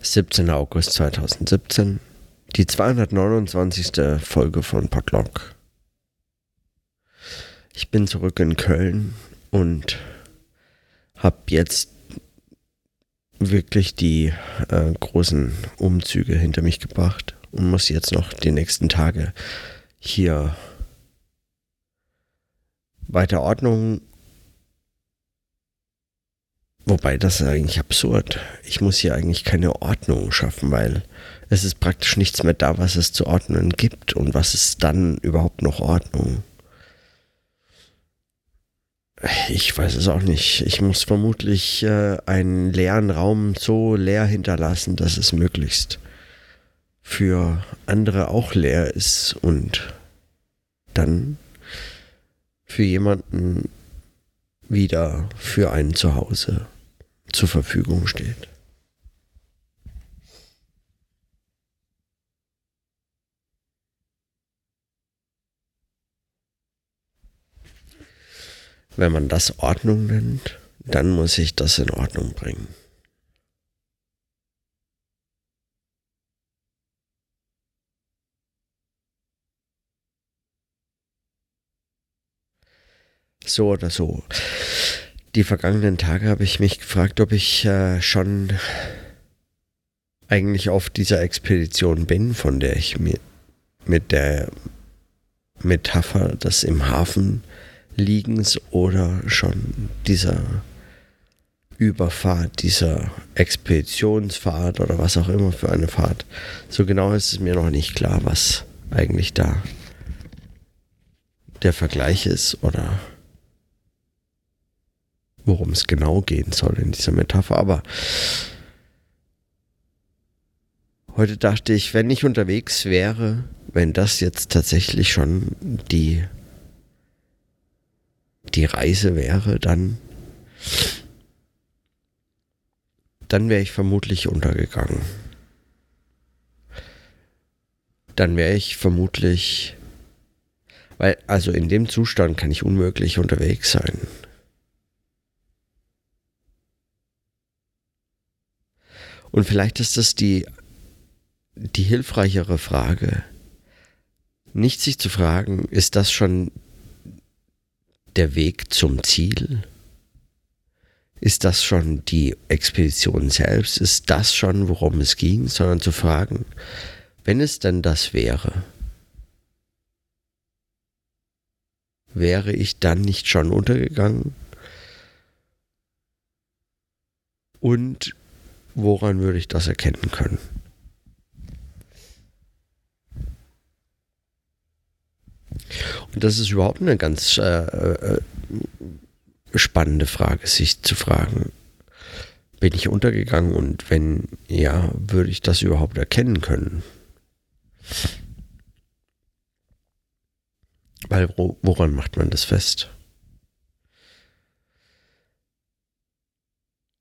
17. August 2017, die 229. Folge von Podlog. Ich bin zurück in Köln und habe jetzt wirklich die äh, großen Umzüge hinter mich gebracht und muss jetzt noch die nächsten Tage hier weiter Ordnung Wobei das ist eigentlich absurd. Ich muss hier eigentlich keine Ordnung schaffen, weil es ist praktisch nichts mehr da, was es zu ordnen gibt. Und was ist dann überhaupt noch Ordnung? Ich weiß es auch nicht. Ich muss vermutlich äh, einen leeren Raum so leer hinterlassen, dass es möglichst für andere auch leer ist und dann für jemanden wieder für ein Zuhause zur Verfügung steht. Wenn man das Ordnung nennt, dann muss ich das in Ordnung bringen. So oder so die vergangenen Tage habe ich mich gefragt, ob ich äh, schon eigentlich auf dieser Expedition bin, von der ich mir mit der Metapher des im Hafen liegens oder schon dieser Überfahrt, dieser Expeditionsfahrt oder was auch immer für eine Fahrt. So genau ist es mir noch nicht klar, was eigentlich da der Vergleich ist oder worum es genau gehen soll in dieser Metapher. Aber heute dachte ich, wenn ich unterwegs wäre, wenn das jetzt tatsächlich schon die, die Reise wäre, dann, dann wäre ich vermutlich untergegangen. Dann wäre ich vermutlich, weil also in dem Zustand kann ich unmöglich unterwegs sein. Und vielleicht ist das die, die hilfreichere Frage. Nicht sich zu fragen, ist das schon der Weg zum Ziel? Ist das schon die Expedition selbst? Ist das schon, worum es ging? Sondern zu fragen, wenn es denn das wäre, wäre ich dann nicht schon untergegangen? Und Woran würde ich das erkennen können? Und das ist überhaupt eine ganz äh, äh, spannende Frage, sich zu fragen, bin ich untergegangen und wenn ja, würde ich das überhaupt erkennen können? Weil woran macht man das fest?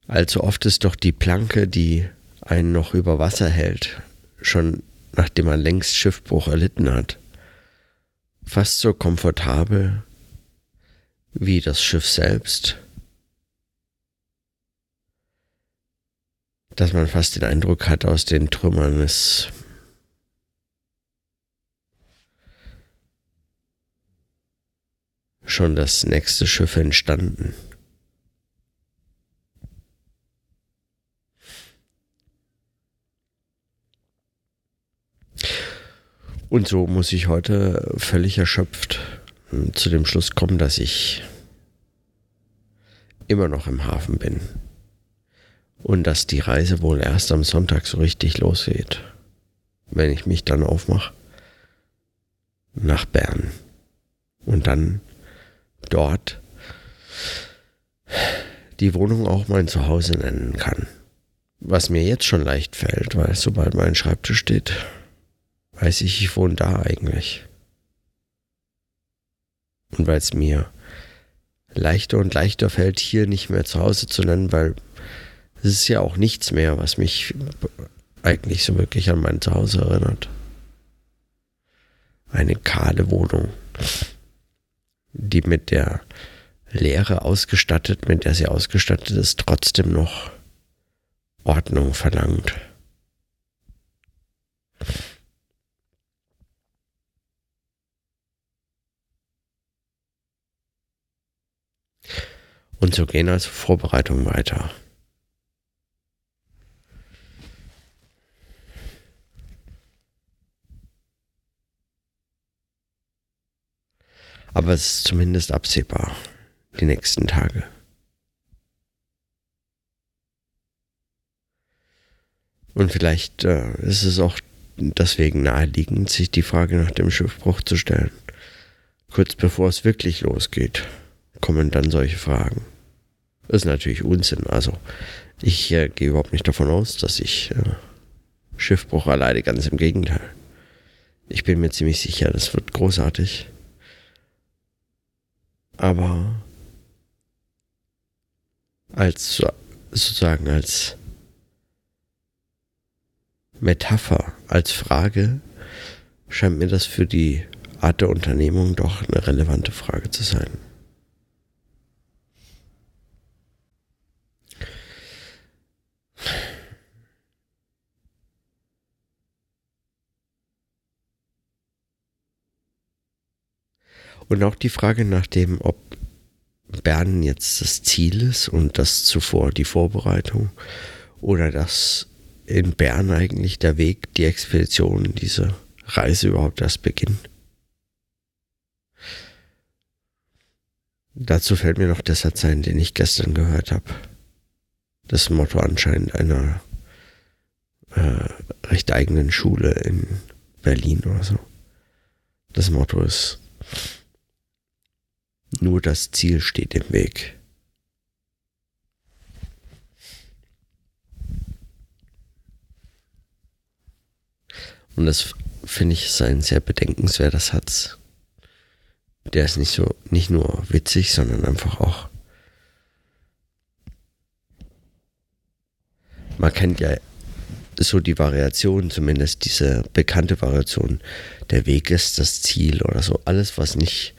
Allzu oft ist doch die Planke, die einen noch über Wasser hält, schon nachdem man längst Schiffbruch erlitten hat, fast so komfortabel wie das Schiff selbst, dass man fast den Eindruck hat, aus den Trümmern ist schon das nächste Schiff entstanden. Und so muss ich heute völlig erschöpft hm, zu dem Schluss kommen, dass ich immer noch im Hafen bin. Und dass die Reise wohl erst am Sonntag so richtig losgeht, wenn ich mich dann aufmache nach Bern. Und dann dort die Wohnung auch mein Zuhause nennen kann. Was mir jetzt schon leicht fällt, weil sobald mein Schreibtisch steht, weiß ich, ich wohne da eigentlich. Und weil es mir leichter und leichter fällt, hier nicht mehr zu Hause zu nennen, weil es ist ja auch nichts mehr, was mich eigentlich so wirklich an mein Zuhause erinnert. Eine kahle Wohnung, die mit der Leere ausgestattet, mit der sie ausgestattet ist, trotzdem noch Ordnung verlangt. Und so gehen also Vorbereitungen weiter. Aber es ist zumindest absehbar, die nächsten Tage. Und vielleicht äh, ist es auch deswegen naheliegend, sich die Frage nach dem Schiffbruch zu stellen. Kurz bevor es wirklich losgeht, kommen dann solche Fragen. Das ist natürlich Unsinn. Also ich äh, gehe überhaupt nicht davon aus, dass ich äh, Schiffbruch erleide. Ganz im Gegenteil. Ich bin mir ziemlich sicher, das wird großartig. Aber als sozusagen als Metapher, als Frage scheint mir das für die Art der Unternehmung doch eine relevante Frage zu sein. Und auch die Frage nach dem, ob Bern jetzt das Ziel ist und das zuvor die Vorbereitung oder dass in Bern eigentlich der Weg, die Expedition, diese Reise überhaupt erst beginnt. Dazu fällt mir noch der Satz ein, den ich gestern gehört habe. Das Motto anscheinend einer äh, recht eigenen Schule in Berlin oder so. Das Motto ist, nur das Ziel steht im Weg. Und das finde ich ist ein sehr bedenkenswerter Satz. Der ist nicht so, nicht nur witzig, sondern einfach auch. Man kennt ja so die Variation, zumindest diese bekannte Variation. Der Weg ist das Ziel oder so. Alles, was nicht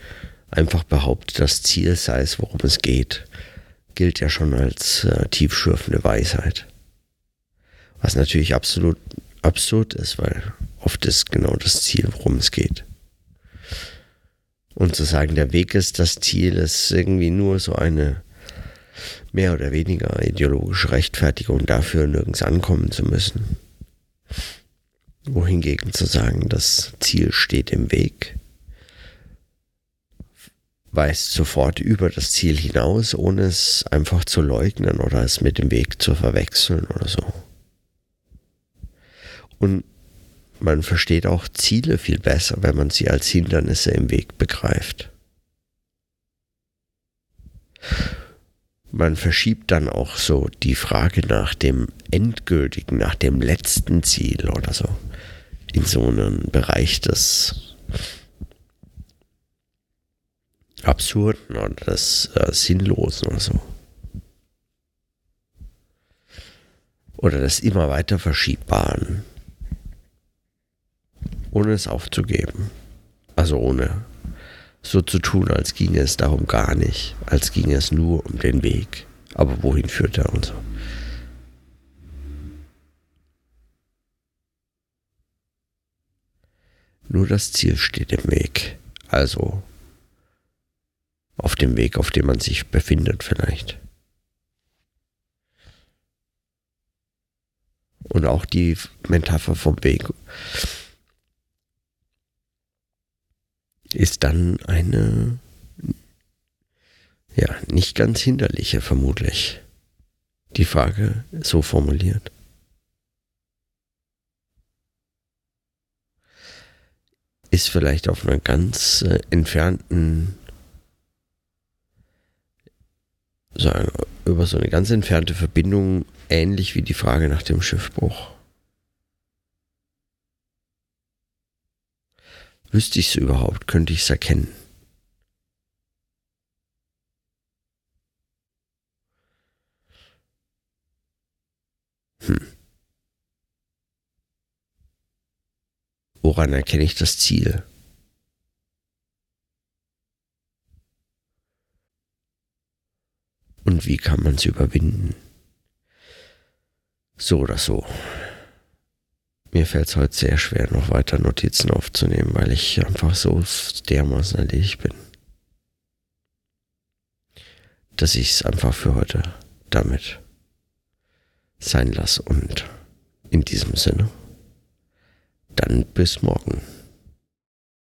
einfach behauptet, das Ziel sei es, worum es geht, gilt ja schon als äh, tiefschürfende Weisheit. Was natürlich absolut absurd ist, weil oft ist genau das Ziel, worum es geht. Und zu sagen, der Weg ist das Ziel, ist irgendwie nur so eine mehr oder weniger ideologische Rechtfertigung dafür, nirgends ankommen zu müssen. Wohingegen zu sagen, das Ziel steht im Weg, weist sofort über das Ziel hinaus, ohne es einfach zu leugnen oder es mit dem Weg zu verwechseln oder so. Und man versteht auch Ziele viel besser, wenn man sie als Hindernisse im Weg begreift. Man verschiebt dann auch so die Frage nach dem endgültigen, nach dem letzten Ziel oder so in so einen Bereich des Absurden oder des äh, Sinnlosen oder so. Oder des immer weiter Verschiebbaren ohne es aufzugeben. Also ohne so zu tun, als ginge es darum gar nicht, als ginge es nur um den Weg. Aber wohin führt er und so. Nur das Ziel steht im Weg. Also auf dem Weg, auf dem man sich befindet vielleicht. Und auch die Metapher vom Weg ist dann eine, ja, nicht ganz hinderliche vermutlich. Die Frage so formuliert. Ist vielleicht auf einer ganz äh, entfernten, sagen, über so eine ganz entfernte Verbindung ähnlich wie die Frage nach dem Schiffbruch. Wüsste ich es überhaupt? Könnte ich es erkennen? Hm. Woran erkenne ich das Ziel? Und wie kann man es überwinden? So oder so. mir fällt es heute sehr schwer, noch weiter Notizen aufzunehmen, weil ich einfach so dermaßen erledigt bin, dass ich es einfach für heute damit sein lasse. Und in diesem Sinne, dann bis morgen.